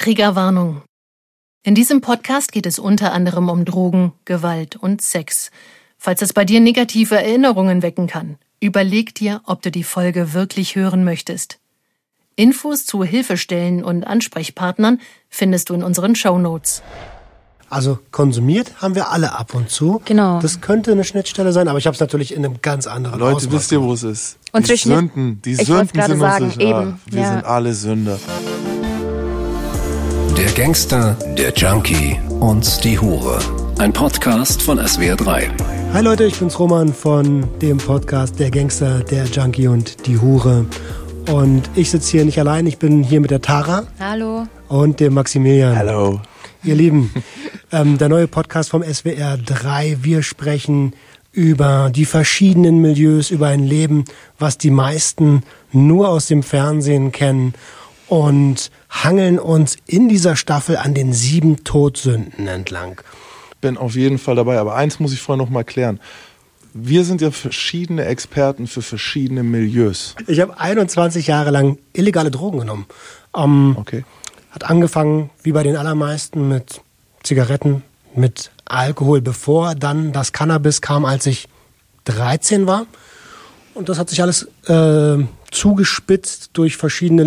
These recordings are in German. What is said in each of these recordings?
Triggerwarnung. In diesem Podcast geht es unter anderem um Drogen, Gewalt und Sex. Falls es bei dir negative Erinnerungen wecken kann, überleg dir, ob du die Folge wirklich hören möchtest. Infos zu Hilfestellen und Ansprechpartnern findest du in unseren Show Notes. Also konsumiert haben wir alle ab und zu. Genau. Das könnte eine Schnittstelle sein, aber ich habe es natürlich in einem ganz anderen Leute, Ausmaß wisst ihr, wo es ist? Unsere die Sünden, die Ich Sünden gerade sind sagen, unsere Strafe. eben, Wir ja. sind alle Sünder. Der Gangster, der Junkie und die Hure. Ein Podcast von SWR3. Hi Leute, ich bin's Roman von dem Podcast Der Gangster, der Junkie und die Hure. Und ich sitze hier nicht allein, ich bin hier mit der Tara Hallo. und dem Maximilian. Hallo. Ihr Lieben, ähm, der neue Podcast vom SWR 3. Wir sprechen über die verschiedenen Milieus, über ein Leben, was die meisten nur aus dem Fernsehen kennen und hangeln uns in dieser Staffel an den sieben Todsünden entlang. Bin auf jeden Fall dabei, aber eins muss ich vorher noch mal klären. Wir sind ja verschiedene Experten für verschiedene Milieus. Ich habe 21 Jahre lang illegale Drogen genommen. Ähm, Okay. Hat angefangen, wie bei den allermeisten, mit Zigaretten, mit Alkohol, bevor dann das Cannabis kam, als ich 13 war. Und das hat sich alles äh, zugespitzt durch verschiedene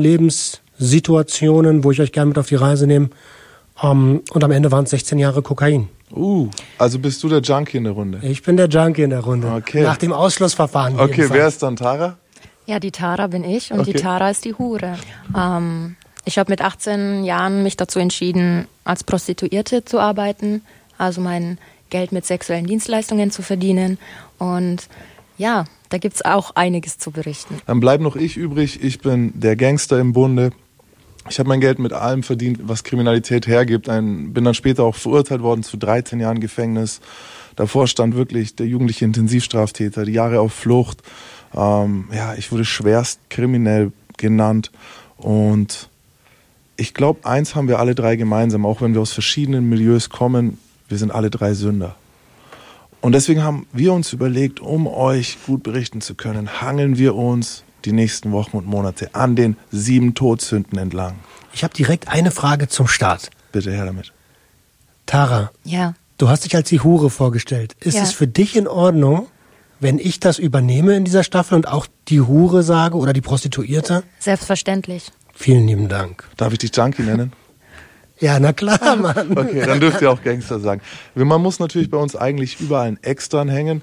Lebenssituationen, wo ich euch gerne mit auf die Reise nehme. Ähm, und am Ende waren es 16 Jahre Kokain. Uh, also bist du der Junkie in der Runde. Ich bin der Junkie in der Runde. Okay. Nach dem Ausschlussverfahren. Okay, jedenfalls. wer ist dann Tara? Ja, die Tara bin ich und Okay. die Tara ist die Hure. Ähm, ich habe mit 18 Jahren mich dazu entschieden, als Prostituierte zu arbeiten, also mein Geld mit sexuellen Dienstleistungen zu verdienen. Und ja, da gibt's auch einiges zu berichten. Dann bleibt noch ich übrig. Ich bin der Gangster im Bunde. Ich habe mein Geld mit allem verdient, was Kriminalität hergibt. Ein, bin dann später auch verurteilt worden zu 13 Jahren Gefängnis. Davor stand wirklich der jugendliche Intensivstraftäter, die Jahre auf Flucht. Ähm, ja, ich wurde schwerst kriminell genannt. Und ich glaube, eins haben wir alle drei gemeinsam, auch wenn wir aus verschiedenen Milieus kommen, wir sind alle drei Sünder. Und deswegen haben wir uns überlegt, um euch gut berichten zu können, hangeln wir uns die nächsten Wochen und Monate an den sieben Todsünden entlang. Ich habe direkt eine Frage zum Start. Bitte her damit. Tara, Ja, Du hast dich als die Hure vorgestellt. Ist Ja. es für dich in Ordnung, wenn ich das übernehme in dieser Staffel und auch die Hure sage oder die Prostituierte? selbstverständlich. Vielen lieben Dank. Darf ich dich Junkie nennen? Ja, na klar, Mann. Okay, dann dürft ihr auch Gangster sagen. Man muss natürlich bei uns eigentlich überall einen Extern hängen.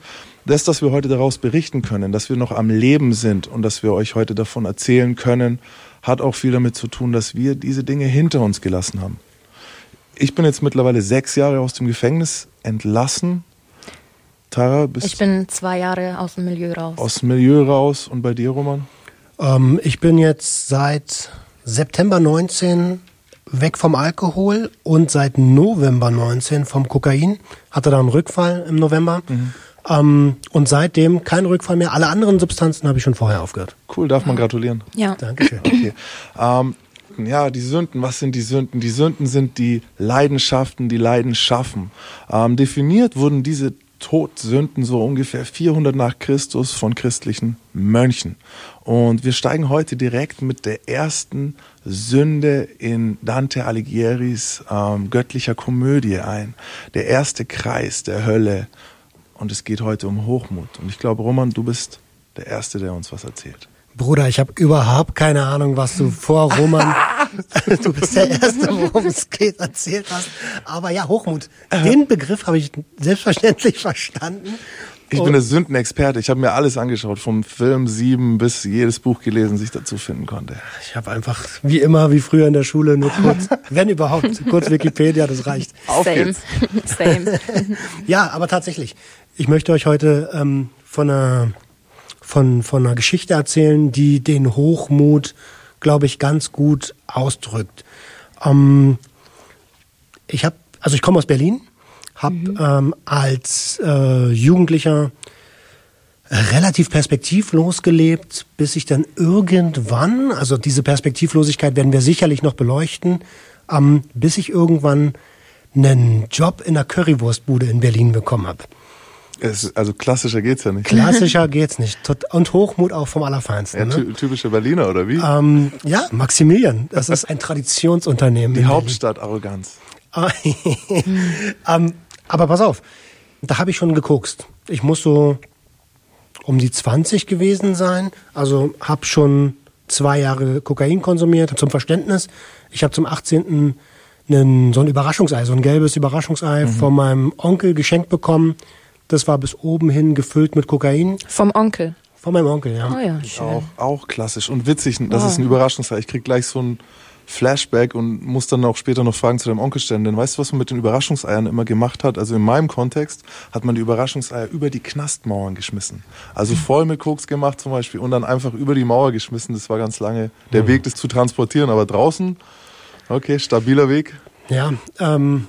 Das, dass wir heute daraus berichten können, dass wir noch am Leben sind und dass wir euch heute davon erzählen können, hat auch viel damit zu tun, dass wir diese Dinge hinter uns gelassen haben. Ich bin jetzt mittlerweile sechs Jahre aus dem Gefängnis entlassen. Tara, bist Ich bin zwei Jahre aus dem Milieu raus. aus dem Milieu raus und bei dir, Roman? Ähm, ich bin jetzt seit September 19 weg vom Alkohol und seit November 19 vom Kokain. Hatte da einen Rückfall im November. Ähm, und seitdem kein Rückfall mehr. Alle anderen Substanzen habe ich schon vorher aufgehört. Cool, darf man gratulieren. Ja. Dankeschön. Okay. Ähm, ja, die Sünden, was sind die Sünden? Die Sünden sind die Leidenschaften, die Leiden schaffen. Ähm, definiert wurden diese Todsünden so ungefähr 400 nach Christus von christlichen Mönchen. Und wir steigen heute direkt mit der ersten Sünde in Dante Alighieri's ähm, göttlicher Komödie ein. Der erste Kreis der Hölle. Und es geht heute um Hochmut. Und ich glaube, Roman, du bist der Erste, der uns was erzählt. Bruder, ich habe überhaupt keine Ahnung, was du vor Roman, du bist der Erste, worum es geht, erzählt hast. Aber ja, Hochmut, den Begriff habe ich selbstverständlich verstanden. Ich bin der Sündenexperte. Ich habe mir alles angeschaut, vom Film 7 bis jedes Buch gelesen, sich dazu finden konnte. Ich habe einfach, wie immer, wie früher in der Schule, nur kurz, wenn überhaupt, kurz Wikipedia, das reicht. Auf Same. geht's. Same. Ja, aber tatsächlich, ich möchte euch heute ähm, von, einer, von, von einer Geschichte erzählen, die den Hochmut, glaube ich, ganz gut ausdrückt. Ähm, ich habe, also ich komme aus Berlin, habe ähm, als äh, Jugendlicher relativ perspektivlos gelebt, bis ich dann irgendwann, also diese Perspektivlosigkeit werden wir sicherlich noch beleuchten, ähm, bis ich irgendwann einen Job in einer Currywurstbude in Berlin bekommen habe. Es, also klassischer geht's ja nicht. Klassischer geht's nicht. Und Hochmut auch vom Allerfeinsten. Ja, ne? ty typische Berliner, oder wie? ähm, ja, Maximilian. Das ist ein Traditionsunternehmen. Die in Hauptstadt-Arroganz. Berlin. ähm, aber pass auf, da habe ich schon gekokst. Ich muss so um die 20 gewesen sein. Also habe schon zwei Jahre Kokain konsumiert. Zum Verständnis, ich habe zum 18. Einen, so ein Überraschungsei, so ein gelbes Überraschungsei von meinem Onkel geschenkt bekommen. Das war bis oben hin gefüllt mit Kokain. Vom Onkel. Von meinem Onkel, ja. Oh ja, schön. Auch, auch klassisch und witzig. Das Wow. ist ein Überraschungsfall. Ich krieg gleich so ein Flashback und muss dann auch später noch Fragen zu deinem Onkel stellen. Denn weißt du, was man mit den Überraschungseiern immer gemacht hat? Also in meinem Kontext hat man die Überraschungseier über die Knastmauern geschmissen. Also voll mit Koks gemacht zum Beispiel und dann einfach über die Mauer geschmissen. Das war ganz lange der Weg, das zu transportieren. Aber draußen, okay, stabiler Weg. Ja, ähm,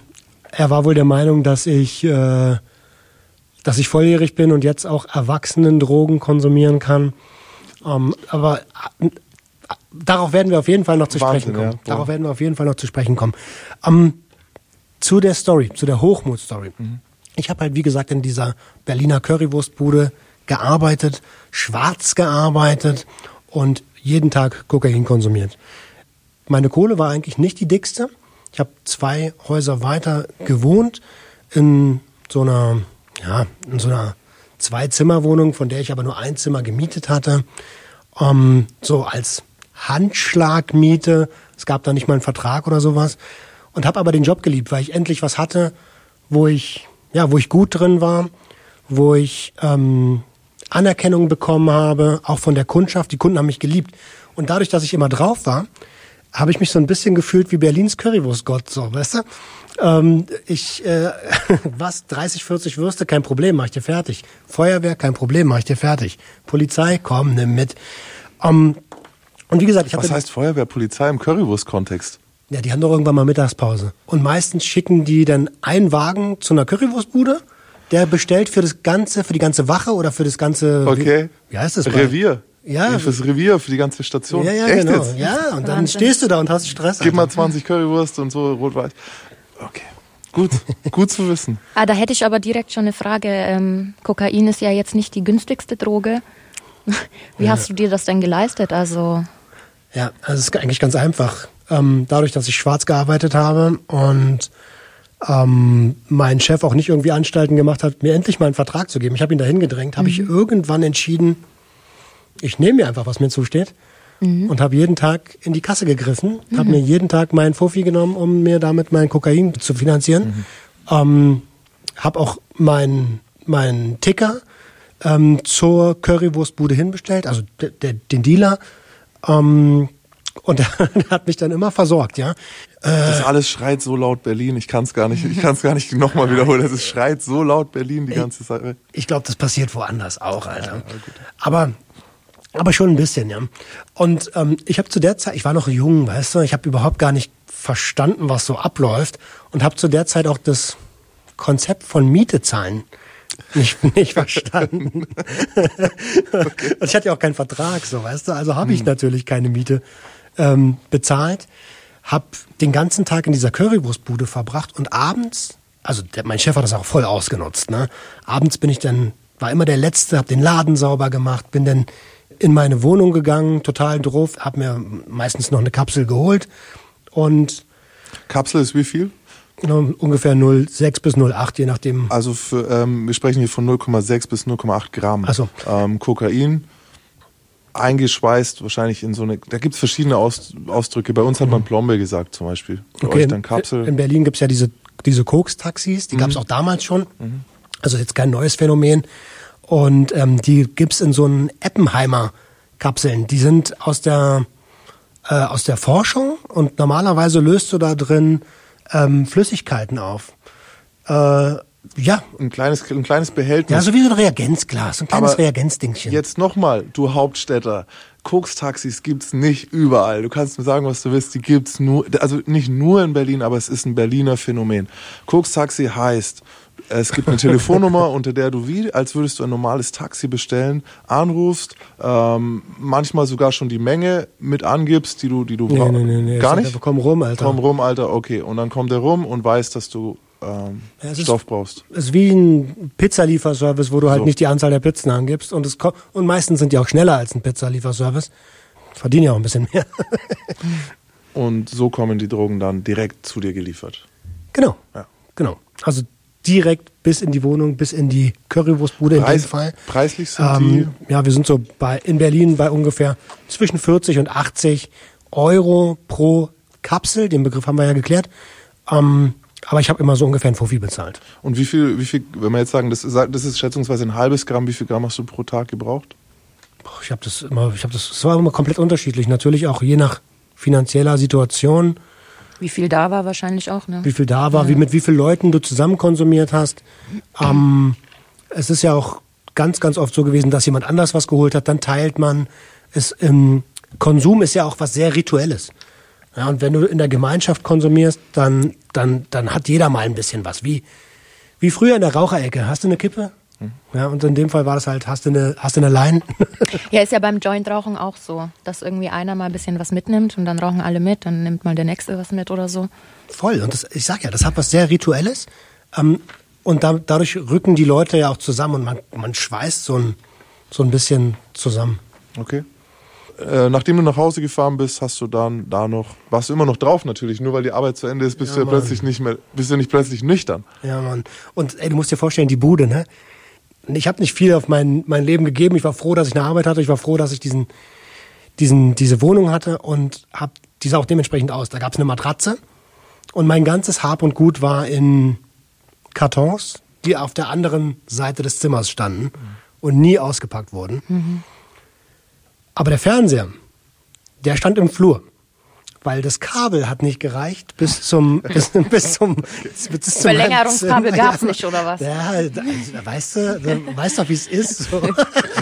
er war wohl der Meinung, dass ich, äh, dass ich volljährig bin und jetzt auch Erwachsenen Drogen konsumieren kann. Ähm, aber äh, darauf werden wir auf jeden Fall noch zu Wahnsinn, sprechen kommen. ja. Darauf werden wir auf jeden Fall noch zu sprechen kommen. Ähm, zu der Story, zu der Hochmut-Story. Ich habe halt, wie gesagt, in dieser Berliner Currywurstbude gearbeitet, schwarz gearbeitet und jeden Tag Kokain konsumiert. Meine Kohle war eigentlich nicht die dickste. Ich habe zwei Häuser weiter gewohnt in so einer, ja, in so einer Zwei-Zimmer-Wohnung, von der ich aber nur ein Zimmer gemietet hatte. Ähm, so als Handschlagmiete. Es gab da nicht mal einen Vertrag oder sowas. Und habe aber den Job geliebt, weil ich endlich was hatte, wo ich, ja, wo ich gut drin war, wo ich ähm, Anerkennung bekommen habe, auch von der Kundschaft. Die Kunden haben mich geliebt. Und dadurch, dass ich immer drauf war, habe ich mich so ein bisschen gefühlt wie Berlins Currywurstgott, so, weißt du? Ähm, ich, äh, was, 30, 40 Würste, kein Problem, mach ich dir fertig. Feuerwehr, kein Problem, mach ich dir fertig. Polizei, komm, nimm mit. Ähm, und wie gesagt, ich hatte, Was heißt Feuerwehr, Polizei im Currywurst-Kontext? ja, die haben doch irgendwann mal Mittagspause. Und meistens schicken die dann einen Wagen zu einer Currywurstbude, der bestellt für das ganze, für die ganze Wache oder für das ganze, Okay. wie, wie heißt das? Revier. Ja. Fürs Revier, für die ganze Station. Ja, ja, Echt genau. jetzt? Ja, und dann Wahnsinn. stehst du da und hast Stress. Gib mal Alter. 20 Currywurst und so rot-weiß. Okay. Gut. Gut zu wissen. Ah, da hätte ich aber direkt schon eine Frage. Ähm, Kokain ist ja jetzt nicht die günstigste Droge. Wie hast du dir das denn geleistet? Also Ja, also es ist eigentlich ganz einfach. Ähm, dadurch, dass ich schwarz gearbeitet habe und ähm, mein Chef auch nicht irgendwie Anstalten gemacht hat, mir endlich mal einen Vertrag zu geben. Ich habe ihn dahin gedrängt, habe ich irgendwann entschieden, ich nehme mir einfach, was mir zusteht. Und habe jeden Tag in die Kasse gegriffen, habe mir jeden Tag meinen Fuffi genommen, um mir damit mein Kokain zu finanzieren. Ähm, habe auch meinen mein Ticker ähm, zur Currywurstbude hinbestellt, also de, de, den Dealer. Ähm, und der hat mich dann immer versorgt, ja. Das alles schreit so laut Berlin. Ich kann es gar nicht, ich kann es gar nicht nochmal wiederholen. Es schreit so laut Berlin die ganze Zeit. Ich glaube, das passiert woanders auch, Alter. aber aber schon ein bisschen, ja. Und ähm, ich habe zu der Zeit, ich war noch jung, weißt du, ich habe überhaupt gar nicht verstanden, was so abläuft und habe zu der Zeit auch das Konzept von Miete zahlen nicht, nicht verstanden. Und ich hatte ja auch keinen Vertrag, so weißt du, also habe ich natürlich keine Miete ähm, bezahlt, habe den ganzen Tag in dieser Currywurstbude verbracht und abends, also der, mein Chef hat das auch voll ausgenutzt, ne? Abends bin ich dann, war immer der Letzte, habe den Laden sauber gemacht, bin dann in meine Wohnung gegangen, total doof, habe mir meistens noch eine Kapsel geholt und Kapsel ist wie viel? ungefähr 0,6 bis 0,8, je nachdem. Also für, ähm, wir sprechen hier von 0,6 bis 0,8 Gramm Ach so. ähm, Kokain. Eingeschweißt wahrscheinlich in so eine, da gibt's verschiedene Aus, Ausdrücke. Bei uns hat man Plombe gesagt zum Beispiel. Bei euch dann Kapsel. In Berlin gibt's ja diese, diese Koks-Taxis, die gab's auch damals schon. Also jetzt kein neues Phänomen. Und ähm, die gibt's in so einen Eppenheimer Kapseln. Die sind aus der, äh, aus der Forschung und normalerweise löst du da drin ähm, Flüssigkeiten auf. Äh, ja, ein kleines, ein kleines Behältnis. ja, so wie so ein Reagenzglas, ein kleines Aber Reagenzdingchen. Jetzt nochmal, du Hauptstädter. Koks-Taxis gibt's nicht überall. Du kannst mir sagen, was du willst. Die gibt's nur, also nicht nur in Berlin, aber es ist ein Berliner Phänomen. Koks-Taxi heißt, es gibt eine Telefonnummer, unter der du wie, als würdest du ein normales Taxi bestellen, anrufst, ähm, manchmal sogar schon die Menge mit angibst, die du, die du Nee, brauchst. nee, nee, nee. Gar nicht? komm rum, Alter. Komm rum, Alter, okay. Und dann kommt er rum und weiß, dass du ähm, Ja, es ist- Stoff brauchst. Es ist wie ein Pizzalieferservice, wo du halt So. nicht die Anzahl der Pizzen angibst. Und, es und meistens sind die auch schneller als ein Pizzalieferservice. Verdienen ja auch ein bisschen mehr. Und so kommen die Drogen dann direkt zu dir geliefert. genau. Ja. Genau. Also direkt bis in die Wohnung, bis in die Currywurstbude in Preis, dem Fall. Preislich sind Ähm, ja, wir sind so bei in Berlin bei ungefähr zwischen 40 und 80 Euro pro Kapsel. Den Begriff haben wir ja geklärt. Ähm, aber ich habe immer so ungefähr ein Fuffi bezahlt. die. Und wie viel, wie viel, wenn wir jetzt sagen, das ist, das ist schätzungsweise ein halbes Gramm, wie viel Gramm hast du pro Tag gebraucht? Ich habe das immer, ich habe das, es war immer komplett unterschiedlich. Natürlich auch je nach finanzieller Situation, Wie viel da war wahrscheinlich auch, ne? wie viel da war, wie mit wie vielen Leuten du zusammen konsumiert hast. Ähm, es ist ja auch ganz, ganz oft so gewesen, dass jemand anders was geholt hat, dann teilt man. Es, ähm, Konsum ist ja auch was sehr Rituelles. Ja, und wenn du in der Gemeinschaft konsumierst, dann, dann, dann hat jeder mal ein bisschen was. Wie, wie früher in der Raucherecke. Hast du eine Kippe? Ja, und in dem Fall war das halt, hast du eine, hast du eine Line? Ja, ist ja beim Joint-Rauchen auch so, dass irgendwie einer mal ein bisschen was mitnimmt und dann rauchen alle mit, dann nimmt mal der Nächste was mit oder so. Voll. Und das, ich sag ja, das hat was sehr Rituelles. Ähm, und da, dadurch rücken die Leute ja auch zusammen und man, man schweißt so ein, so ein bisschen zusammen. Okay. Äh, nachdem du nach Hause gefahren bist, hast du dann da noch, warst du immer noch drauf natürlich, nur weil die Arbeit zu Ende ist, bist Ja, du ja Mann. plötzlich nicht mehr, bist du nicht plötzlich nüchtern. Ja, Mann. Und ey, du musst dir vorstellen, die Bude, ne? Ich habe nicht viel auf mein, mein Leben gegeben. Ich war froh, dass ich eine Arbeit hatte. Ich war froh, dass ich diesen, diesen, diese Wohnung hatte und die sah auch dementsprechend aus. Da gab's eine Matratze und mein ganzes Hab und Gut war in Kartons, die auf der anderen Seite des Zimmers standen und nie ausgepackt wurden. Aber der Fernseher, der stand im Flur. Weil das Kabel hat nicht gereicht bis zum bis, bis zum bis zum Verlängerungskabel Zimmer. gab's nicht, oder was? Ja, da, also, weißt du, da, weißt doch, wie es ist. So.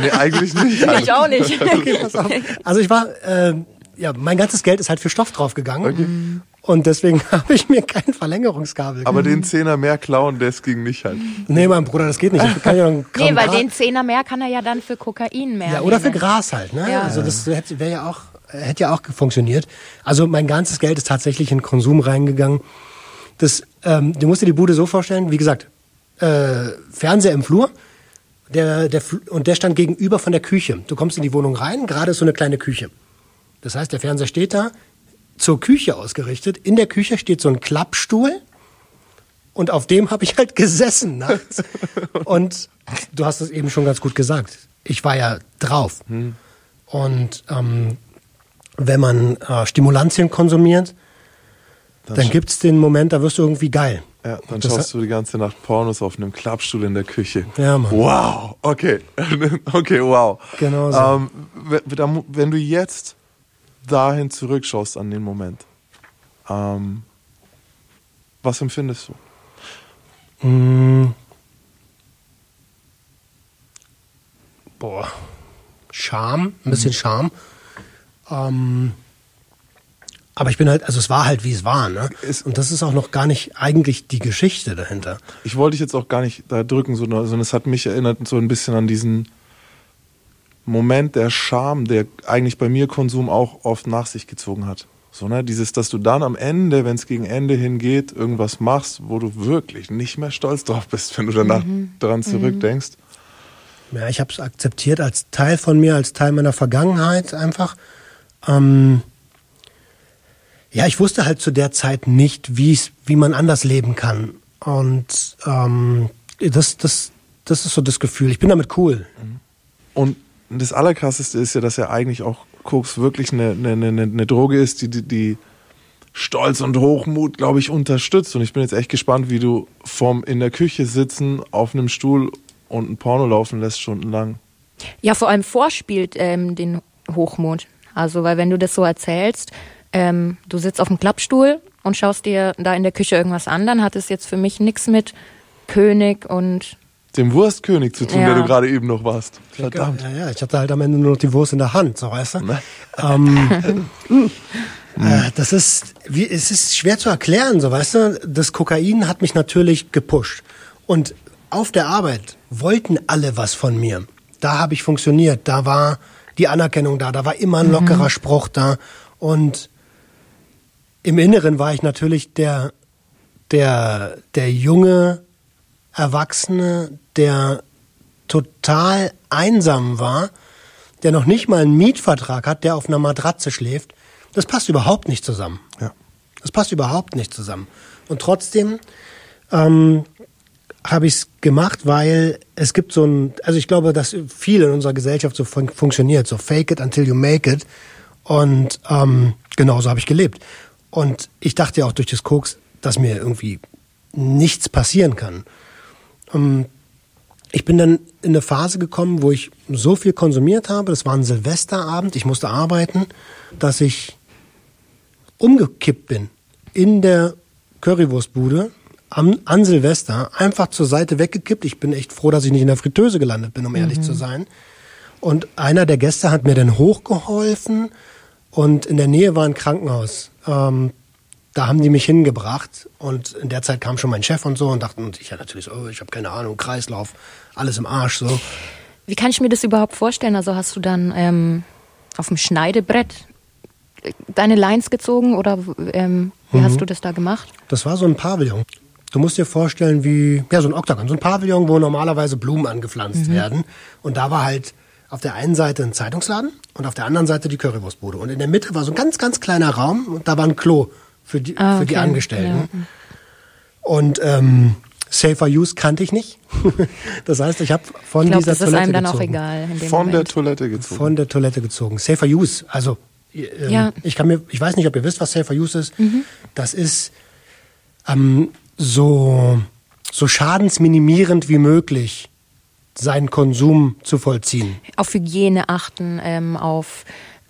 Nee, eigentlich nicht. Ich auch nicht. Okay, pass auf. Also ich war, äh, ja, mein ganzes Geld ist halt für Stoff draufgegangen. Und deswegen habe ich mir kein Verlängerungskabel Aber den Zehner mehr klauen, das ging nicht halt. Nee, mein Bruder, das geht nicht. Ich kann ja einen Nee, weil Gras- den Zehner mehr kann er ja dann für Kokain mehr. Ja, oder für nehmen. Gras halt, ne? Ja. Also das wäre ja auch hätte ja auch funktioniert. Also mein ganzes Geld ist tatsächlich in Konsum reingegangen. Das, ähm, du musst dir die Bude so vorstellen, wie gesagt, äh, Fernseher im Flur, der, der, und der stand gegenüber von der Küche. Du kommst in die Wohnung rein, gerade ist so eine kleine Küche. Das heißt, der Fernseher steht da, zur Küche ausgerichtet. In der Küche steht so ein Klappstuhl und auf dem habe ich halt gesessen nachts. und du hast es eben schon ganz gut gesagt. Ich war ja drauf. Und ähm, wenn man äh, Stimulantien konsumiert, dann, sch- gibt's den Moment, da wirst du irgendwie geil. Ja, dann das schaust du die ganze Nacht Pornos auf einem Klappstuhl in der Küche. Ja, Mann. Wow, okay. okay, wow. Genau so. Ähm, wenn, wenn du jetzt dahin zurückschaust an den Moment, ähm, was empfindest du? Mm. Boah. Scham, ein bisschen Scham. Ähm, aber ich bin halt, also es war halt, wie es war, ne? Es- Und das ist auch noch gar nicht eigentlich die Geschichte dahinter. Ich wollte dich jetzt auch gar nicht da drücken, sondern sondern es hat mich erinnert so ein bisschen an diesen Moment der Scham, der eigentlich bei mir Konsum auch oft nach sich gezogen hat. So, ne? Dieses, dass du dann am Ende, wenn es gegen Ende hingeht, irgendwas machst, wo du wirklich nicht mehr stolz drauf bist, wenn du danach dran zurückdenkst. Ja, ich habe es akzeptiert als Teil von mir, als Teil meiner Vergangenheit einfach. Ähm, ja, ich wusste halt zu der Zeit nicht, wie's, wie man anders leben kann. Und ähm, das, das, das ist so das Gefühl. Ich bin damit cool. Und das Allerkrasseste ist ja, dass ja eigentlich auch Koks wirklich eine, eine, eine, eine Droge ist, die, die, die Stolz und Hochmut, glaube ich, unterstützt. Und ich bin jetzt echt gespannt, wie du vom in der Küche sitzen, auf einem Stuhl und ein Porno laufen lässt stundenlang. Ja, vor allem vorspielt ähm, den Hochmut. Also, weil wenn du das so erzählst, ähm, du sitzt auf dem Klappstuhl und schaust dir da in der Küche irgendwas an, dann hat es jetzt für mich nichts mit König und Dem Wurstkönig zu tun, Ja. der du gerade eben noch warst. Verdammt. Ja, ja, ich hatte halt am Ende nur noch die Wurst in der Hand, so weißt du. Ne? Ähm, äh, das ist, wie, es ist schwer zu erklären, so weißt du. Das Kokain hat mich natürlich gepusht. Und auf der Arbeit wollten alle was von mir. Da habe ich funktioniert, da war die Anerkennung da, da war immer ein lockerer Spruch da. Und im Inneren war ich natürlich der der, der junge Erwachsene, der total einsam war, der noch nicht mal einen Mietvertrag hat, der auf einer Matratze schläft, das passt überhaupt nicht zusammen. Ja. Das passt überhaupt nicht zusammen. Und trotzdem ähm, habe ich es gemacht, weil es gibt so ein, also ich glaube, dass viel in unserer Gesellschaft so fun funktioniert, so fake it until you make it. Und ähm, genauso habe ich gelebt. Und ich dachte ja auch durch das Koks, dass mir irgendwie nichts passieren kann. Ähm, ich bin dann in eine Phase gekommen, wo ich so viel konsumiert habe, das war ein Silvesterabend, ich musste arbeiten, dass ich umgekippt bin in der Currywurstbude am, an Silvester, einfach zur Seite weggekippt. Ich bin echt froh, dass ich nicht in der Fritteuse gelandet bin, um ehrlich Mhm. zu sein. Und einer der Gäste hat mir dann hochgeholfen und in der Nähe war ein Krankenhaus. Ähm, da haben die mich hingebracht und in der Zeit kam schon mein Chef und so und dachten, und ich ja natürlich so, oh, ich habe keine Ahnung, Kreislauf, alles im Arsch so. Wie kann ich mir das überhaupt vorstellen? Also hast du dann ähm, auf dem Schneidebrett deine Lines gezogen oder ähm, wie Mhm. hast du das da gemacht? Das war so ein Pavillon. Du musst dir vorstellen, wie, ja, so ein Oktagon, so ein Pavillon, wo normalerweise Blumen angepflanzt werden. Und da war halt auf der einen Seite ein Zeitungsladen und auf der anderen Seite die Currywurstbude. Und in der Mitte war so ein ganz, ganz kleiner Raum und da war ein Klo für die, Ah, für die okay. Angestellten. Und ähm, Safer Use kannte ich nicht. das heißt, ich habe von Ich glaube, dieser das ist Toilette einem dann auch gezogen. egal. In dem Von der Moment. Toilette gezogen. Von der Toilette gezogen. Safer Use, also ähm, Ja. ich kann mir, ich weiß nicht, ob ihr wisst, was Safer Use ist. Mhm. Das ist ähm, so so schadensminimierend wie möglich seinen Konsum zu vollziehen. auf Hygiene achten, ähm, auf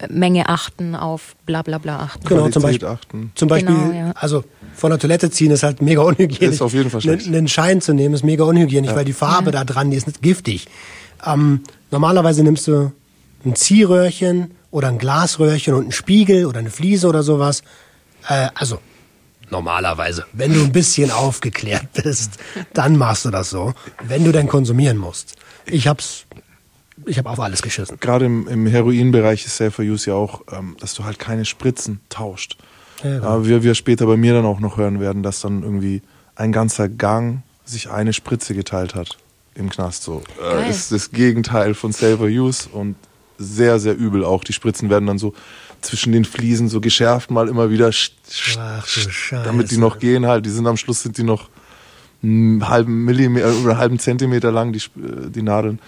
Menge achten, auf bla bla bla achten. Genau, zum Beispiel, achten. zum Beispiel, Genau, ja. also von der Toilette ziehen ist halt mega unhygienisch. Ist auf jeden Fall schlecht. Einen, Schein zu nehmen ist mega unhygienisch, weil die Farbe da dran, die ist nicht giftig. Ähm, normalerweise nimmst du ein Ziehröhrchen oder ein Glasröhrchen und einen Spiegel oder eine Fliese oder sowas. Äh, also normalerweise, wenn du ein bisschen aufgeklärt bist, dann machst du das so, wenn du denn konsumieren musst. Ich hab's, ich hab auf alles geschissen. Gerade im, im Heroinbereich ist Safer Use ja auch, ähm, dass du halt keine Spritzen tauscht. Ja, genau. Aber wir, wir später bei mir dann auch noch hören werden, dass dann irgendwie ein ganzer Gang sich eine Spritze geteilt hat im Knast. So äh, ist das Gegenteil von Safer Use und sehr, sehr übel auch. Die Spritzen werden dann so zwischen den Fliesen so geschärft, mal immer wieder, Ach damit die noch gehen halt. Die sind am Schluss sind die noch einen halben Millimeter oder einen halben Zentimeter lang, die, äh, die Nadeln.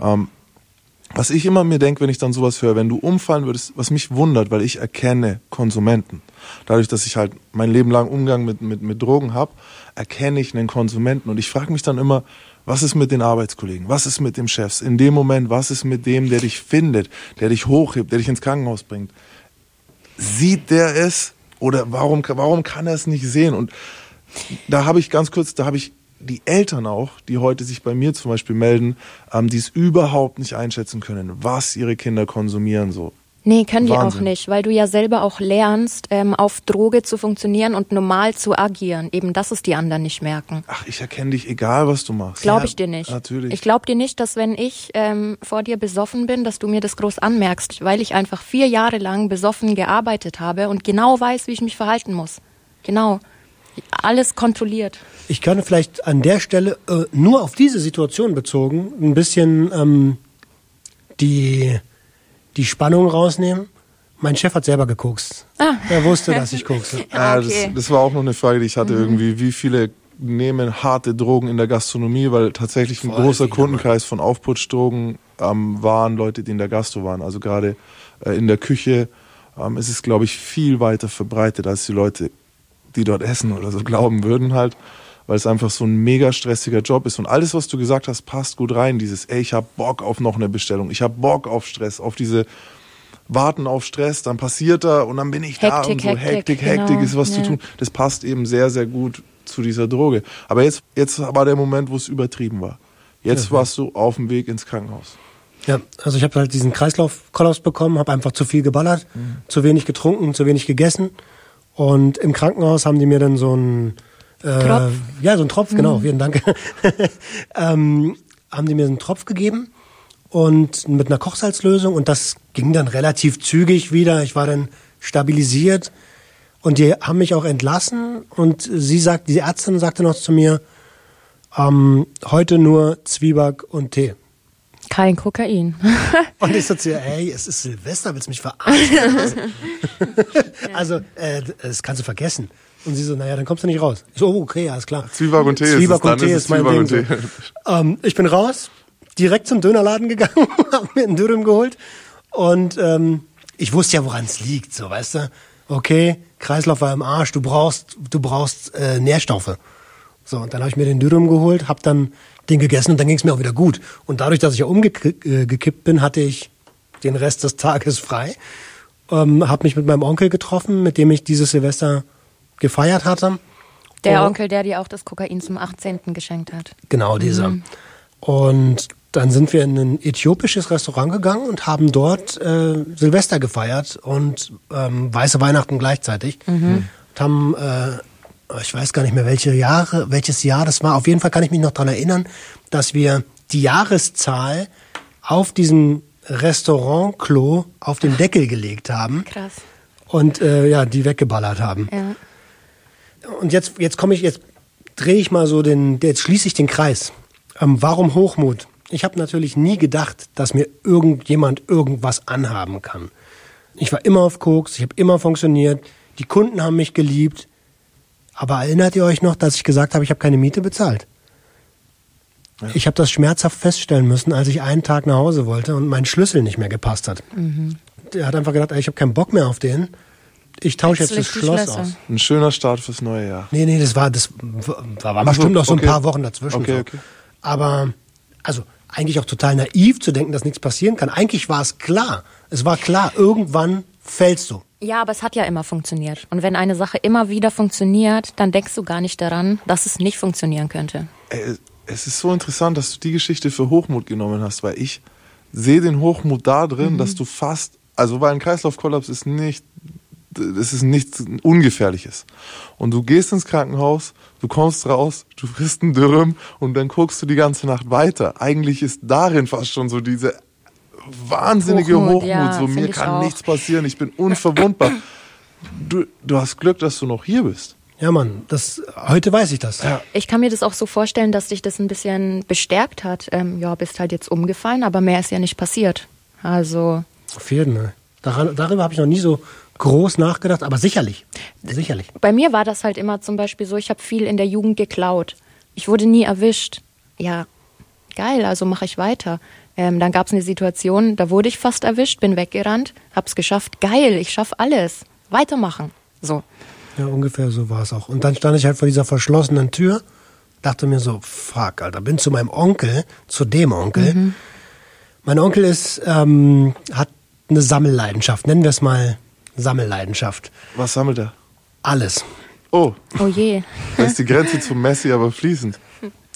Ähm, was ich immer mir denke, wenn ich dann sowas höre, wenn du umfallen würdest, was mich wundert, weil ich erkenne Konsumenten. Dadurch, dass ich halt mein Leben lang Umgang mit, mit, mit Drogen habe, erkenne ich einen Konsumenten. Und ich frage mich dann immer, was ist mit den Arbeitskollegen? Was ist mit dem Chefs? In dem Moment, was ist mit dem, der dich findet, der dich hochhebt, der dich ins Krankenhaus bringt? Sieht der es? Oder warum, warum kann er es nicht sehen? Und da habe ich ganz kurz, da habe ich die Eltern auch, die heute sich bei mir zum Beispiel melden, ähm, die es überhaupt nicht einschätzen können, was ihre Kinder konsumieren so. Nee, können die auch Wahnsinn. nicht, weil du ja selber auch lernst, ähm, auf Droge zu funktionieren und normal zu agieren. Eben, dass es die anderen nicht merken. Ach, ich erkenne dich, egal was du machst. Glaube Ja, ich dir nicht. Natürlich. Ich glaube dir nicht, dass wenn ich ähm, vor dir besoffen bin, dass du mir das groß anmerkst, weil ich einfach vier Jahre lang besoffen gearbeitet habe und genau weiß, wie ich mich verhalten muss. Genau. Alles kontrolliert. Ich kann vielleicht an der Stelle äh, nur auf diese Situation bezogen ein bisschen ähm, die, die Spannung rausnehmen. Mein Chef hat selber gekokst. Ah. Er wusste, dass ich kokse. Ja, okay. das, das war auch noch eine Frage, die ich hatte irgendwie. Wie viele nehmen harte Drogen in der Gastronomie? Weil tatsächlich ein Voll großer Kundenkreis von Aufputschdrogen ähm, waren Leute, die in der Gastro waren. Also gerade äh, in der Küche ähm, ist es, glaube ich, viel weiter verbreitet, als die Leute, die dort essen oder so glauben würden halt. Weil es einfach so ein mega stressiger Job ist. Und alles, was du gesagt hast, passt gut rein. Dieses, ey, ich hab Bock auf noch eine Bestellung. Ich hab Bock auf Stress, auf diese warten auf Stress, dann passiert er und dann bin ich da Hektik, und so Hektik, Hektik, genau, Hektik ist was ja. zu tun. Das passt eben sehr, sehr gut zu dieser Droge. Aber jetzt, jetzt war der Moment, wo es übertrieben war. Jetzt warst du auf dem Weg ins Krankenhaus. Ja, also ich habe halt diesen Kreislauf-Kollaps bekommen, habe einfach zu viel geballert, zu wenig getrunken, zu wenig gegessen. Und im Krankenhaus haben die mir dann so äh, Tropf. Ja, so einen Tropf, genau, vielen Dank. ähm, haben die mir so einen Tropf gegeben und mit einer Kochsalzlösung und das ging dann relativ zügig wieder. Ich war dann stabilisiert Und die haben mich auch entlassen und sie sagt, die Ärztin sagte noch zu mir, ähm, heute nur Zwieback und Tee. Kein Kokain. Und ich so zu ihr, ey, es ist Silvester, willst du mich verarschen? also, äh, das kannst du vergessen. Und sie so, naja, dann kommst du nicht raus. Ich so, oh, okay, alles klar. Zwieback und Tee Zwieback und Tee ist mein Zwieback Ding. und Tee. So. Ähm, ich bin raus, direkt zum Dönerladen gegangen, hab mir einen Dürüm geholt und ähm, ich wusste ja, woran es liegt, so, weißt du? Okay, Kreislauf war im Arsch, du brauchst, du brauchst äh, Nährstoffe. So, und dann habe ich mir den Dürüm geholt, hab dann den gegessen und dann ging es mir auch wieder gut. Und dadurch, dass ich ja umgekippt bin, hatte ich den Rest des Tages frei. Ähm, hab mich mit meinem Onkel getroffen, mit dem ich dieses Silvester gefeiert hatte. Der Oh. Onkel, der dir auch das Kokain zum 18. geschenkt hat. Genau, dieser. Mhm. Und dann sind wir in ein äthiopisches Restaurant gegangen und haben dort äh, Silvester gefeiert und ähm, weiße Weihnachten gleichzeitig. Mhm. Und haben, äh, ich weiß gar nicht mehr, welche Jahre, welches Jahr das war. Auf jeden Fall kann ich mich noch dran erinnern, dass wir die Jahreszahl auf diesem Restaurantklo auf den Deckel gelegt haben Krass. und äh, ja, die weggeballert haben. Ja. Und jetzt, jetzt komme ich, jetzt drehe ich mal so den, jetzt schließe ich den Kreis. Ähm, warum Hochmut? Ich habe natürlich nie gedacht, dass mir irgendjemand irgendwas anhaben kann. Ich war immer auf Koks, ich habe immer funktioniert, die Kunden haben mich geliebt. Aber erinnert ihr euch noch, dass ich gesagt habe, ich habe keine Miete bezahlt? Ich habe das schmerzhaft feststellen müssen, als ich einen Tag nach Hause wollte und mein Schlüssel nicht mehr gepasst hat. Der hat einfach gedacht, ey, ich habe keinen Bock mehr auf den. Ich tausche jetzt das ich die Schloss Schlösser. aus. Ein schöner Start fürs neue Jahr. Nee, nee, das war, das war, war Ach so, bestimmt noch so ein okay. paar Wochen dazwischen. Okay, so. okay. Aber, also, eigentlich auch total naiv zu denken, dass nichts passieren kann. Eigentlich war es klar. Es war klar, irgendwann fällst du. Ja, aber es hat ja immer funktioniert. Und wenn eine Sache immer wieder funktioniert, dann denkst du gar nicht daran, dass es nicht funktionieren könnte. Es ist so interessant, dass du die Geschichte für Hochmut genommen hast, weil ich sehe den Hochmut da drin, Mhm. dass du fast, also weil ein Kreislaufkollaps ist nicht, das ist nichts Ungefährliches. Und du gehst ins Krankenhaus, du kommst raus, du frisst einen Dürüm und dann guckst du die ganze Nacht weiter. Eigentlich ist darin fast schon so diese wahnsinnige Hochmut, Hochmut, ja, so mir kann auch. nichts passieren, ich bin unverwundbar. Du, du hast Glück, dass du noch hier bist. Ja, Mann, das, heute weiß ich das. Ja. Ich kann mir das auch so vorstellen, dass dich das ein bisschen bestärkt hat. Ähm, ja, bist halt jetzt umgefallen, aber mehr ist ja nicht passiert. Also, Auf jeden Fall. Daran, darüber habe ich noch nie so groß nachgedacht, aber sicherlich. Sicherlich. bei mir war das halt immer zum Beispiel so, ich habe viel in der Jugend geklaut. Ich wurde nie erwischt. Ja, geil, also mache ich weiter. Ähm, dann gab es eine Situation, da wurde ich fast erwischt, bin weggerannt, hab's geschafft. Geil, ich schaff alles. Weitermachen. So. Ja, ungefähr so war es auch. Und dann stand ich halt vor dieser verschlossenen Tür, dachte mir so, fuck, Alter, bin zu meinem Onkel, zu dem Onkel. Mein Onkel ist, ähm, hat eine Sammelleidenschaft, nennen wir es mal Sammelleidenschaft. Was sammelt er? Alles. Oh, Oh je. da ist die Grenze zum Messi aber fließend.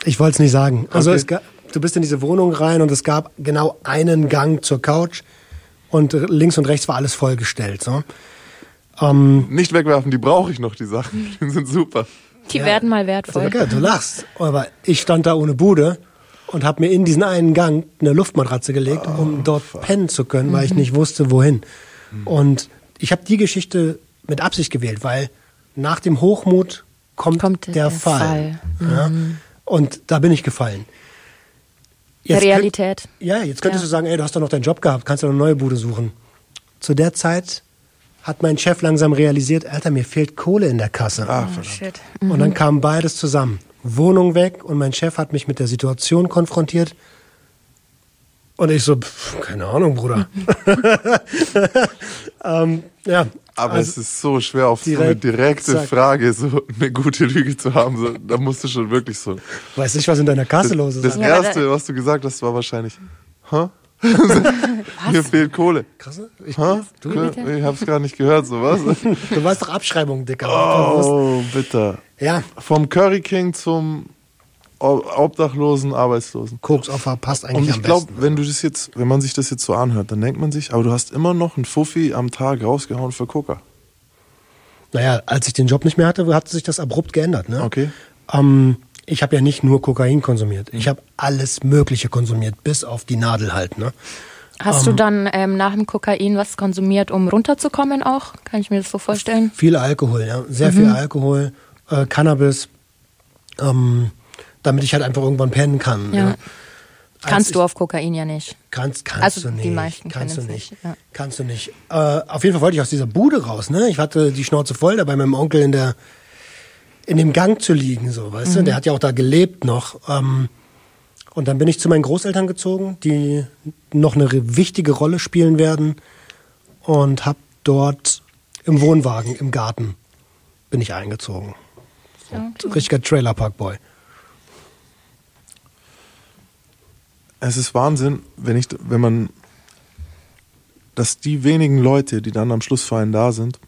Ich wollte es nicht sagen. Also Okay. es gab, du bist in diese Wohnung rein und es gab genau einen Gang zur Couch und links und rechts war alles vollgestellt. So. Ähm, Nicht wegwerfen, die brauche ich noch, die Sachen. Die sind super. Die Ja. werden mal also, wertvoll. okay, du lachst, aber ich stand da ohne Bude und habe mir in diesen einen Gang eine Luftmatratze gelegt, um dort pennen zu können, weil ich nicht wusste, wohin. Und ich habe die Geschichte mit Absicht gewählt, weil nach dem Hochmut kommt, Kommt der, der Fall. Fall. Ja? Und da bin ich gefallen. Der Jetzt Realität. Könnt, ja, jetzt könntest Ja. du sagen, ey, du hast doch noch deinen Job gehabt, kannst du noch eine neue Bude suchen. Zu der Zeit hat mein Chef langsam realisiert, Alter, mir fehlt Kohle in der Kasse. Ah, Oh, verdammt. shit. Und dann kam beides zusammen. Wohnung weg und mein Chef hat mich mit der Situation konfrontiert. Und ich so, pff, keine Ahnung, Bruder. ähm, ja. Aber also, es ist so schwer, auf so eine direkt, direkte zack. Frage so eine gute Lüge zu haben. So, da musst du schon wirklich so. weiß nicht, was in deiner Kasse Das, los ist. das Ja, Erste, was du gesagt hast, war wahrscheinlich, hä? Mir fehlt Kohle. Krass, ne? ich, du, bitte? Ich hab's gar nicht gehört, sowas. du weißt doch Abschreibung, Dicker. Oh, bitter. Ja, Vom Curry King zum Obdachlosen, Arbeitslosen. Koksopfer passt eigentlich Und ich am glaube, besten. wenn du das jetzt, wenn man sich das jetzt so anhört, dann denkt man sich, aber du hast immer noch einen Fuffi am Tag rausgehauen für Coca. Naja, als ich den Job nicht mehr hatte, hat sich das abrupt geändert. Ne? Okay. Ähm, ich habe ja nicht nur Kokain konsumiert. Ich habe alles Mögliche konsumiert, bis auf die Nadel halt. Ne? Hast du dann ähm, nach dem Kokain was konsumiert, um runterzukommen auch? Kann ich mir das so vorstellen? Viel Alkohol, ja. Sehr viel Alkohol, äh, Cannabis, ähm, damit ich halt einfach irgendwann pennen kann. Ja. Ja. Kannst Als du auf Kokain ja nicht. Kannst, kannst Also du nicht. die meisten kannst du nicht. nicht, ja. Kannst du nicht. Äh, auf jeden Fall wollte ich aus dieser Bude raus, ne? Ich hatte die Schnauze voll, da bei meinem Onkel in der in dem Gang zu liegen, so, weißt Mhm. du? Der hat ja auch da gelebt noch. Ähm, und dann bin ich zu meinen Großeltern gezogen, die noch eine wichtige Rolle spielen werden. Und hab dort im Wohnwagen, im Garten, bin ich eingezogen. Richtiger Trailerpark-Boy. Es ist Wahnsinn, wenn ich, wenn man, dass die wenigen Leute, die dann am Schlussfallen da sind,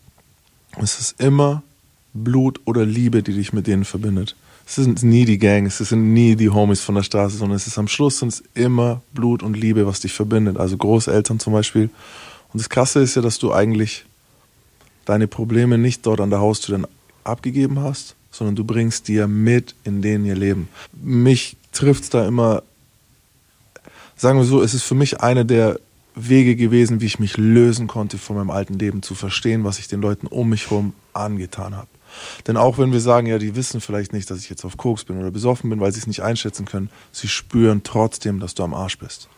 es ist immer Blut oder Liebe, die dich mit denen verbindet. Es sind nie die Gangs, es sind nie die Homies von der Straße, sondern es ist am Schluss sind es immer Blut und Liebe, was dich verbindet. Also Großeltern zum Beispiel. Und das Krasse ist ja, dass du eigentlich deine Probleme nicht dort an der Haustür dann abgegeben hast, sondern du bringst ja mit in denen ihr Leben. Mich trifft's da immer sagen wir so, es ist für mich einer der Wege gewesen, wie ich mich lösen konnte von meinem alten Leben, zu verstehen, was ich den Leuten um mich herum angetan habe. Denn auch wenn wir sagen, ja, die wissen vielleicht nicht, dass ich jetzt auf Koks bin oder besoffen bin, weil sie es nicht einschätzen können, sie spüren trotzdem, dass du am Arsch bist.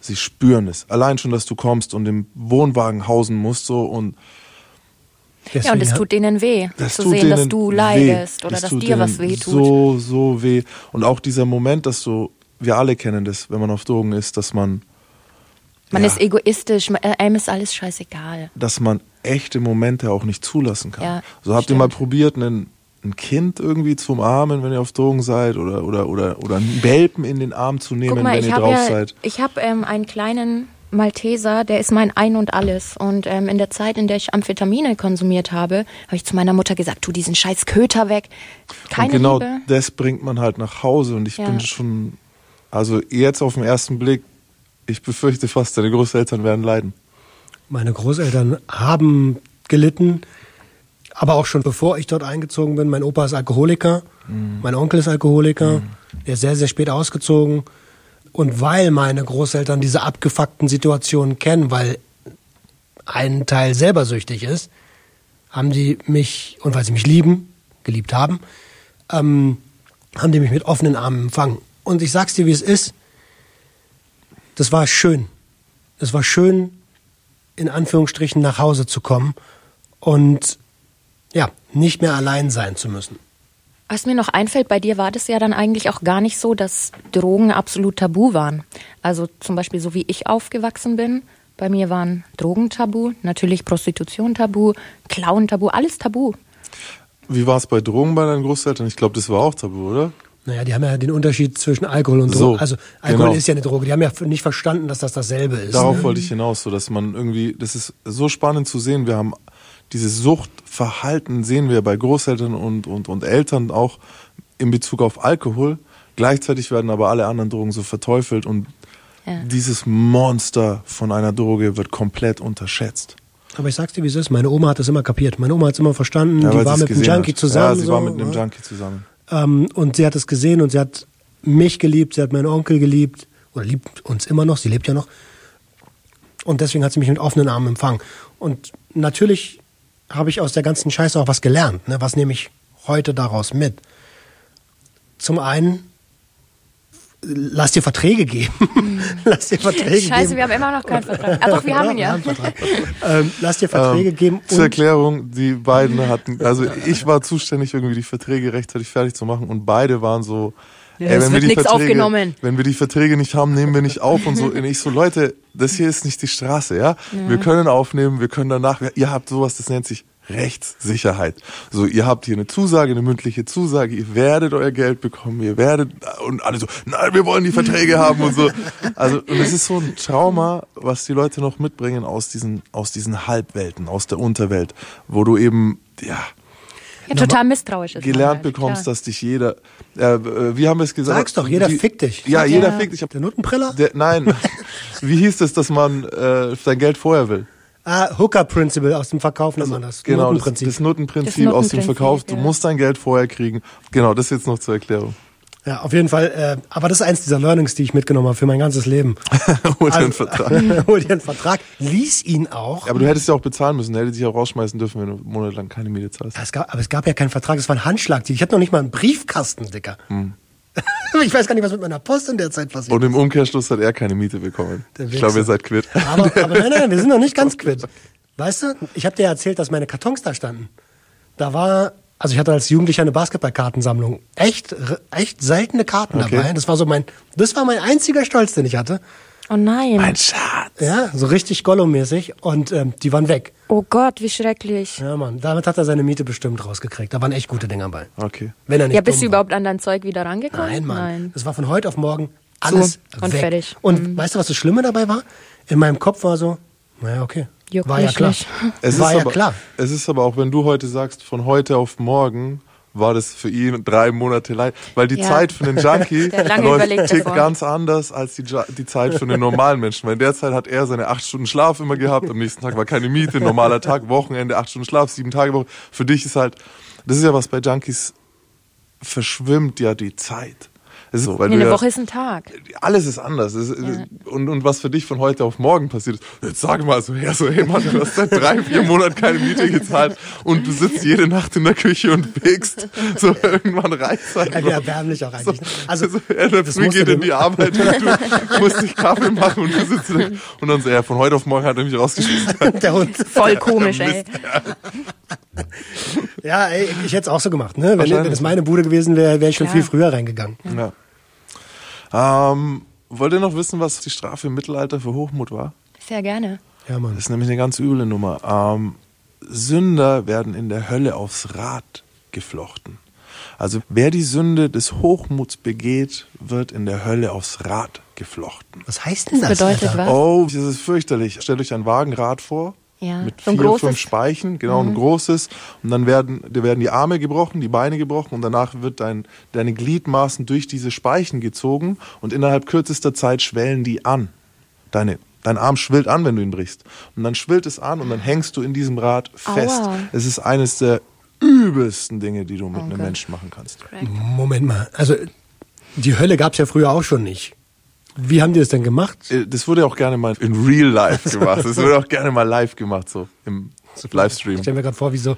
Sie spüren es. Allein schon, dass du kommst und im Wohnwagen hausen musst so und Ja, und es Deswegen tut denen weh, das zu sehen, dass du weh. leidest oder Das dass dir was weh tut. So, so weh. Und auch dieser Moment, dass du, wir alle kennen das, wenn man auf Drogen ist, dass man, Man ja, ist egoistisch, äh, einem ist alles scheißegal. dass man echte Momente auch nicht zulassen kann. Ja, so habt ihr stimmt. mal probiert, einen, ein Kind irgendwie zu umarmen, wenn ihr auf Drogen seid, oder, oder, oder, oder einen Welpen in den Arm zu nehmen, mal, wenn ihr drauf ja, seid. ich habe ähm, einen kleinen Malteser, der ist mein Ein und Alles. Und ähm, in der Zeit, in der ich Amphetamine konsumiert habe, habe ich zu meiner Mutter gesagt, tu diesen scheiß Köter weg. Keine und genau Liebe. das bringt man halt nach Hause und ich Ja. bin schon, also jetzt auf den ersten Blick, ich befürchte fast, deine Großeltern werden leiden. Meine Großeltern haben gelitten, aber auch schon bevor ich dort eingezogen bin. Mein Opa ist Alkoholiker, mein Onkel ist Alkoholiker, der ist sehr, sehr spät ausgezogen. Und weil meine Großeltern diese abgefuckten Situationen kennen, weil ein Teil selber süchtig ist, haben die mich, und weil sie mich lieben, geliebt haben, ähm, haben die mich mit offenen Armen empfangen. Und ich sag's dir, wie es ist, das war schön. Es war schön, in Anführungsstrichen nach Hause zu kommen und ja, nicht mehr allein sein zu müssen. Was mir noch einfällt, bei dir war das ja dann eigentlich auch gar nicht so, dass Drogen absolut tabu waren. Also zum Beispiel so wie ich aufgewachsen bin, bei mir waren Drogen tabu, natürlich Prostitution tabu, Klauen tabu, alles tabu. Wie war es bei Drogen bei deinen Großeltern? Ich glaube, das war auch tabu, oder? Naja, die haben ja den Unterschied zwischen Alkohol und So, Droge. Also Alkohol genau. ist ja eine Droge. Die haben ja nicht verstanden, dass das dasselbe ist. Darauf ne? wollte ich hinaus, so dass man irgendwie, das ist so spannend zu sehen. Wir haben dieses Suchtverhalten sehen wir bei Großeltern und, und, und Eltern auch in Bezug auf Alkohol. Gleichzeitig werden aber alle anderen Drogen so verteufelt und Ja. dieses Monster von einer Droge wird komplett unterschätzt. Aber ich sag's dir, wie es ist. Meine Oma hat das immer kapiert. Meine Oma hat es immer verstanden. Ja, die war mit einem Junkie hat. zusammen. Ja, sie so, war mit einem ne? Junkie zusammen. Ähm, und sie hat es gesehen und sie hat mich geliebt, sie hat meinen Onkel geliebt oder liebt uns immer noch, sie lebt ja noch. Und deswegen hat sie mich mit offenen Armen empfangen. Und natürlich habe ich aus der ganzen Scheiße auch was gelernt. Ne? Was nehme ich heute daraus mit? Zum einen, lass dir Verträge geben. lass dir Verträge Scheiße, geben. wir haben immer noch keinen Vertrag. Ah doch, wir haben ihn ja. ähm, lass dir Verträge Ähm, geben. Zur Erklärung, die beiden hatten, also ich war zuständig, irgendwie die Verträge rechtzeitig fertig zu machen und beide waren so, Ja, es wird nichts aufgenommen. wenn wir die Verträge nicht haben, nehmen wir nicht auf und so. Und ich so, Leute, das hier ist nicht die Straße, ja? Wir können aufnehmen, wir können danach, ihr habt sowas, das nennt sich Rechtssicherheit. So, ihr habt hier eine Zusage, eine mündliche Zusage, ihr werdet euer Geld bekommen, ihr werdet, und alle so, nein, wir wollen die Verträge haben und so. Also, und es ist so ein Trauma, was die Leute noch mitbringen aus diesen, aus diesen Halbwelten, aus der Unterwelt, wo du eben, ja, ja total misstrauisch ist. gelernt halt, bekommst, klar. dass dich jeder, äh, äh, wie haben wir es gesagt? Sag's doch, jeder die, fickt dich. Ja, Sag jeder ja. fickt dich. Der Notenpreller? Der, nein, wie hieß es, dass man äh, sein Geld vorher will? Ah, Hooker Principle aus dem Verkauf nennt man das. Genau, das, Notenprinzip. das Notenprinzip Das aus dem Notenprinzip, Verkauf. Du ja. musst dein Geld vorher kriegen. Genau, das jetzt noch zur Erklärung. Ja, auf jeden Fall. Äh, aber das ist eins dieser Learnings, die ich mitgenommen habe für mein ganzes Leben. Hol dir einen Also- Vertrag. Hol dir einen Vertrag. Lies ihn auch. Aber du hättest ja auch bezahlen müssen. Der hätte dich auch rausschmeißen dürfen, wenn du monatelang keine Miete zahlst. Ja, es gab, aber es gab ja keinen Vertrag, es war ein Handschlag. Ich hatte noch nicht mal einen Briefkasten, Dicker. Hm. ich weiß gar nicht, was mit meiner Post in der Zeit passiert Und im Umkehrschluss hat er keine Miete bekommen. Ich glaube, ihr seid quitt. Aber, aber nein, nein, wir sind noch nicht ganz quitt. Weißt du, ich habe dir erzählt, dass meine Kartons da standen. Da war, also ich hatte als Jugendlicher eine Basketballkartensammlung. Echt, echt seltene Karten Okay. dabei. Das war so mein, das war mein einziger Stolz, den ich hatte. Oh nein. Mein Schatz. Ja, so richtig Gollum-mäßig. Und ähm, die waren weg. Oh Gott, wie schrecklich. Ja, Mann. Damit hat er seine Miete bestimmt rausgekriegt. Da waren echt gute Dinger bei. Okay. Wenn er nicht Ja, bist du war. überhaupt an dein Zeug wieder rangekommen? Nein, Mann. Nein. Das war von heute auf morgen alles und weg. fertig. Und weißt du, was das Schlimme dabei war? In meinem Kopf war so, naja, okay. Juckt war ja klar. nicht. Es war ist ja aber, klar. Es ist aber auch, wenn du heute sagst, von heute auf morgen war das für ihn drei Monate leid, weil die Ja. Zeit für einen Junkie läuft tickt ganz anders als die, die Zeit für einen normalen Menschen. Weil in der Zeit hat er seine acht Stunden Schlaf immer gehabt, am nächsten Tag war keine Miete, normaler Tag, Wochenende, acht Stunden Schlaf, sieben Tage Woche. Für dich ist halt, das ist ja was bei Junkies, verschwimmt ja die Zeit. Es ist so, weil Nee, eine ja, Woche ist ein Tag. alles ist anders. Es, und, und was für dich von heute auf morgen passiert ist, jetzt sag mal so her, so, hey Mann, du hast seit drei, vier Monaten keine Miete gezahlt und du sitzt jede Nacht in der Küche und bäckst. So, irgendwann reicht's halt. Ja, wie erbärmlich auch eigentlich. Also, Also, er in der das Früh geht in die Arbeit und du musst dich Kaffee machen und du sitzt da. Und dann so, ja, von heute auf morgen hat er mich rausgeschmissen. der Hund. Voll komisch, ey. Ja, ey, ich hätte es auch so gemacht. Ne? Wenn, wenn es meine Bude gewesen wäre, wäre ich schon Klar. viel früher reingegangen. Ja. Ähm, wollt ihr noch wissen, was die Strafe im Mittelalter für Hochmut war? Sehr gerne. Ja, Mann. Das ist nämlich eine ganz üble Nummer. Ähm, Sünder werden in der Hölle aufs Rad geflochten. Also wer die Sünde des Hochmuts begeht, wird in der Hölle aufs Rad geflochten. Was heißt denn das? bedeutet Alter? was? Oh, das ist fürchterlich. Stellt euch ein Wagenrad vor. Ja, Mit so ein vier, großes. Mhm. fünf Speichen, genau, ein großes. Und dann werden, da werden die Arme gebrochen, die Beine gebrochen und danach wird dein, deine Gliedmaßen durch diese Speichen gezogen und innerhalb kürzester Zeit schwellen die an. Deine, dein Arm schwillt an, wenn du ihn brichst. Und dann schwillt es an und dann hängst du in diesem Rad fest. Aua. Es ist eines der übelsten Dinge, die du mit einem Gott. Menschen machen kannst. Moment mal. Also, die Hölle gab es ja früher auch schon nicht. Wie haben die das denn gemacht? Äh, Das wurde auch gerne mal in real life gemacht. Das wurde auch gerne mal live gemacht, so im Livestream. Ich stelle mir gerade vor, wie so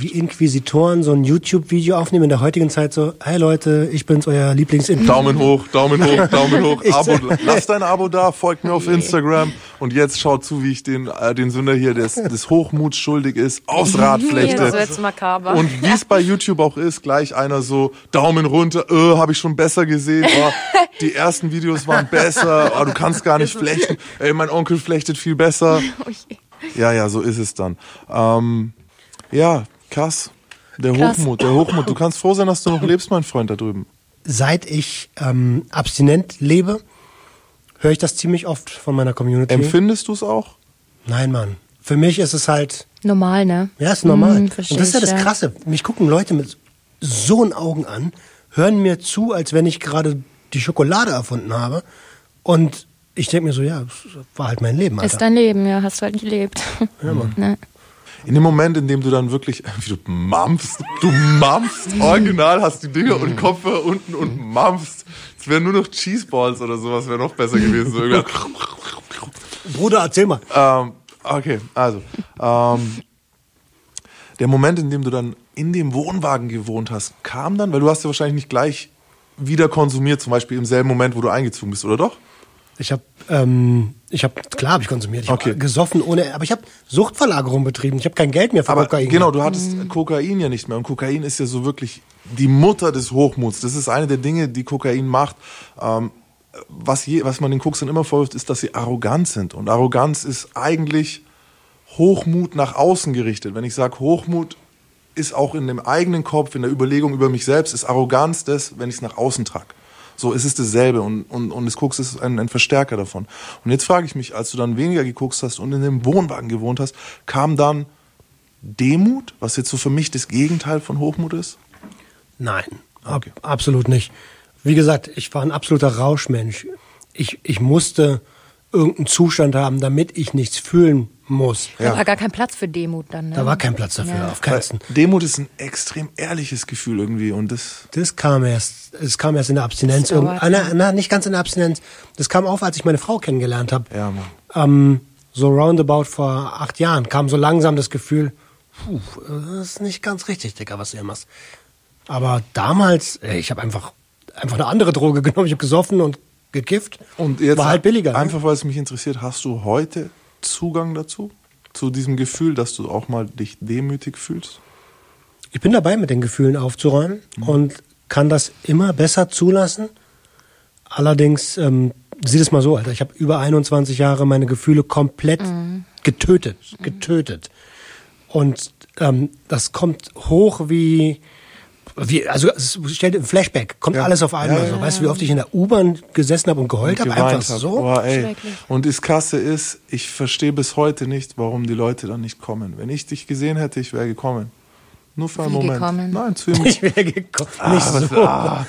wie Inquisitoren so ein YouTube-Video aufnehmen in der heutigen Zeit so, hey Leute, ich bin's, euer lieblings Daumen hoch, Daumen hoch, Daumen hoch. Abo, lasst ein Abo da, folgt mir auf Instagram und jetzt schaut zu, wie ich den, äh, den Sünder hier, des, des Hochmuts schuldig ist, aufs Rad flechte. das wird's makaber. Und wie es bei YouTube auch ist, gleich einer so Daumen runter, äh, habe ich schon besser gesehen. Oh, die ersten Videos waren besser. Oh, du kannst gar nicht flechten. Ey, mein Onkel flechtet viel besser. Ja, ja, so ist es dann. Ähm, ja, krass. Der Krass. Hochmut, der Hochmut. Du kannst froh sein, dass du noch lebst, mein Freund da drüben. Seit ich ähm, abstinent lebe, höre ich das ziemlich oft von meiner Community. Empfindest du es auch? Nein, Mann. Für mich ist es halt, Normal, ne? ja, ist normal. Hm, Und das ist ja das Krasse. Mich gucken Leute mit so einen Augen an, hören mir zu, als wenn ich gerade die Schokolade erfunden habe. Und ich denke mir so, ja, das war halt mein Leben, Alter. Ist dein Leben, ja, hast du halt gelebt. Ne? In dem Moment, in dem du dann wirklich, wie du mampfst, du mampfst, original hast die Dinger und Kopfhörer unten und mampfst. Es wären nur noch Cheeseballs oder sowas, wäre noch besser gewesen. So. Bruder, erzähl mal. ähm, okay, also. Ähm, der Moment, in dem du dann in dem Wohnwagen gewohnt hast, kam dann, weil du hast ja wahrscheinlich nicht gleich wieder konsumiert, zum Beispiel im selben Moment, wo du eingezogen bist, oder doch? Ich habe, ähm, ich habe, klar habe ich konsumiert. Ich Okay. habe gesoffen ohne, aber ich habe Suchtverlagerung betrieben. Ich habe kein Geld mehr für Aber Kokain. genau, du hattest Kokain ja nicht mehr. Und Kokain ist ja so wirklich die Mutter des Hochmuts. Das ist eine der Dinge, die Kokain macht. Ähm, was, je, was man den Koksern immer vorwirft, ist, dass sie arrogant sind. Und Arroganz ist eigentlich Hochmut nach außen gerichtet. Wenn ich sage, Hochmut ist auch in dem eigenen Kopf, in der Überlegung über mich selbst, ist Arroganz das, wenn ich es nach außen trage. So, es ist dasselbe und, und, und das Koks ist ein, ein Verstärker davon. Und jetzt frage ich mich, als du dann weniger gekokst hast und in dem Wohnwagen gewohnt hast, kam dann Demut, was jetzt so für mich das Gegenteil von Hochmut ist? Nein, ab, absolut nicht. Wie gesagt, ich war ein absoluter Rauschmensch. Ich, ich musste irgendeinen Zustand haben, damit ich nichts fühlen muss. Da war gar kein Platz für Demut dann. Ne? Da war kein Platz dafür, Ja. auf keinen Fall. Demut ist ein extrem ehrliches Gefühl irgendwie und das Das kam erst, es kam erst in der Abstinenz. Ah, na, na, nicht ganz in der Abstinenz. Das kam auf, als ich meine Frau kennengelernt habe. ja Mann. Ähm, so roundabout vor acht Jahren kam so langsam das Gefühl, puh, das ist nicht ganz richtig, Digga, was du hier machst. Aber damals, ey, ich habe einfach, einfach eine andere Droge genommen. Ich habe gesoffen und gekifft. Und jetzt War halt billiger. ne? Einfach weil es mich interessiert, hast du heute Zugang dazu? Zu diesem Gefühl, dass du auch mal dich demütig fühlst? Ich bin dabei, mit den Gefühlen aufzuräumen Mhm. und kann das immer besser zulassen. Allerdings, ähm, sieh das mal so, Alter, ich habe über 21 Jahre meine Gefühle komplett getötet, getötet. Und ähm, das kommt hoch wie, wie also es- stell dir ein Flashback, kommt Ja. alles auf einmal. Ja, so. Weißt du, wie oft ich in der U-Bahn gesessen habe und geheult habe? Einfach hab. so. Boah, ey. Und das Krasse ist, ich verstehe bis heute nicht, warum die Leute dann nicht kommen. Wenn ich dich gesehen hätte, ich wäre gekommen. Nur für einen Wie Moment. gekommen? Nein, zu ihm. Ich wäre gekommen. Ah, Nicht was- so. ah.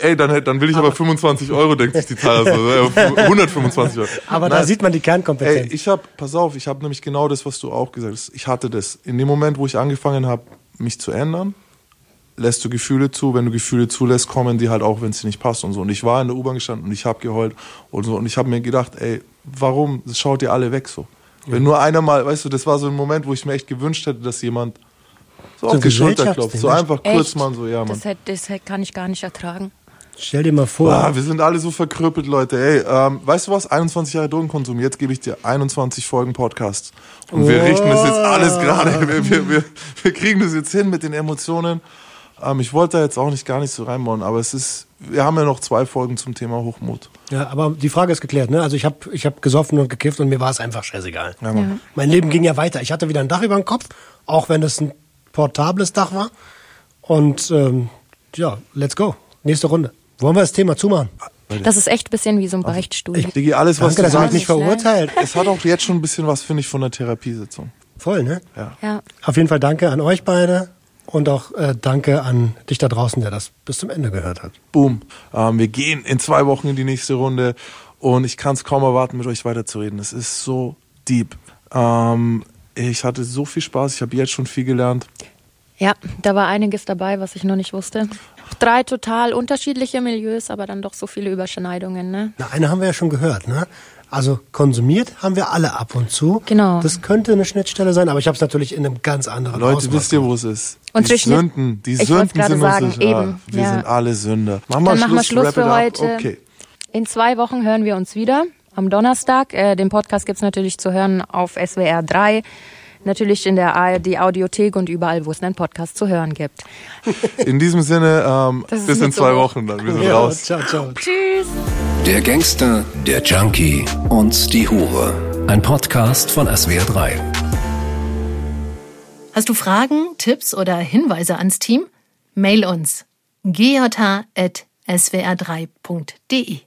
Ey, dann, dann will ich aber 25 Euro, denkt sich die Zahl. Also, äh, 125 Euro. Aber da Nein. sieht man die Kernkompetenz. Ey, ich habe, pass auf, ich habe nämlich genau das, was du auch gesagt hast. Ich hatte das. In dem Moment, wo ich angefangen habe, mich zu ändern, lässt du Gefühle zu. Wenn du Gefühle zulässt, kommen die halt auch, wenn es dir nicht passt und so. Und ich war in der U-Bahn gestanden und ich habe geheult und so. Und ich habe mir gedacht, ey, warum schaut ihr alle weg so? Wenn nur einer mal, weißt du, das war so ein Moment, wo ich mir echt gewünscht hätte, dass jemand so, So auf die Schulter klopft. So einfach kurz Echt? mal so, ja, Mann. Das, hätt, das hätt, kann ich gar nicht ertragen. Stell dir mal vor. Ah, wir sind alle so verkrüppelt, Leute. Ey, ähm, weißt du was? 21 Jahre Drogenkonsum. Jetzt gebe ich dir 21 Folgen Podcasts. Und wir richten das jetzt alles gerade. Wir, wir, wir, wir kriegen das jetzt hin mit den Emotionen. Ähm, ich wollte da jetzt auch nicht gar nicht so reinbauen, aber es ist, wir haben ja noch zwei Folgen zum Thema Hochmut. Ja, aber die Frage ist geklärt, ne? Also ich habe ich hab gesoffen und gekifft und mir war es einfach scheißegal. Ja, Mann. Mein Leben ging ja weiter. Ich hatte wieder ein Dach über dem Kopf, auch wenn es ein portables Dach war. Und ähm, ja, let's go. Nächste Runde. Wollen wir das Thema zumachen? Das ist echt ein bisschen wie so ein Beichtstuhl. Digi, alles, was Danke, du sagst, nicht verurteilt. es hat auch jetzt schon ein bisschen was, finde ich, von der Therapiesitzung. Voll, ne? Ja. Ja. Auf jeden Fall danke an euch beide und auch äh, danke an dich da draußen, der das bis zum Ende gehört hat. Boom. Ähm, wir gehen in zwei Wochen in die nächste Runde und ich kann es kaum erwarten, mit euch weiterzureden. Es ist so deep. Ähm, ich hatte so viel Spaß, ich habe jetzt schon viel gelernt. ja, da war einiges dabei, was ich noch nicht wusste. Drei total unterschiedliche Milieus, aber dann doch so viele Überschneidungen. Ne? Na, eine haben wir ja schon gehört, ne? Also konsumiert haben wir alle ab und zu. Genau. Das könnte eine Schnittstelle sein, aber ich habe es natürlich in einem ganz anderen Leute, Ausmaß wisst ihr, wo es ist? Und die Sünden, die Ich Sünden gerade sind sagen, uns sicher. eben, Wir ja. sind alle Sünder. Mach mal Dann machen wir Schluss, Schluss für heute. Okay. In zwei Wochen hören wir uns wieder. Am Donnerstag. Äh, den Podcast gibt's natürlich zu hören auf SWR 3. Natürlich in der ARD Audiothek und überall, wo es einen Podcast zu hören gibt. In diesem Sinne, ähm, bis in zwei so- Wochen dann. Wir sind Ja, raus. ciao, ciao. Tschüss! Der Gangster, der Junkie und die Hure. Ein Podcast von SWR3. Hast du Fragen, Tipps oder Hinweise ans Team? Mail uns gj.swr3.de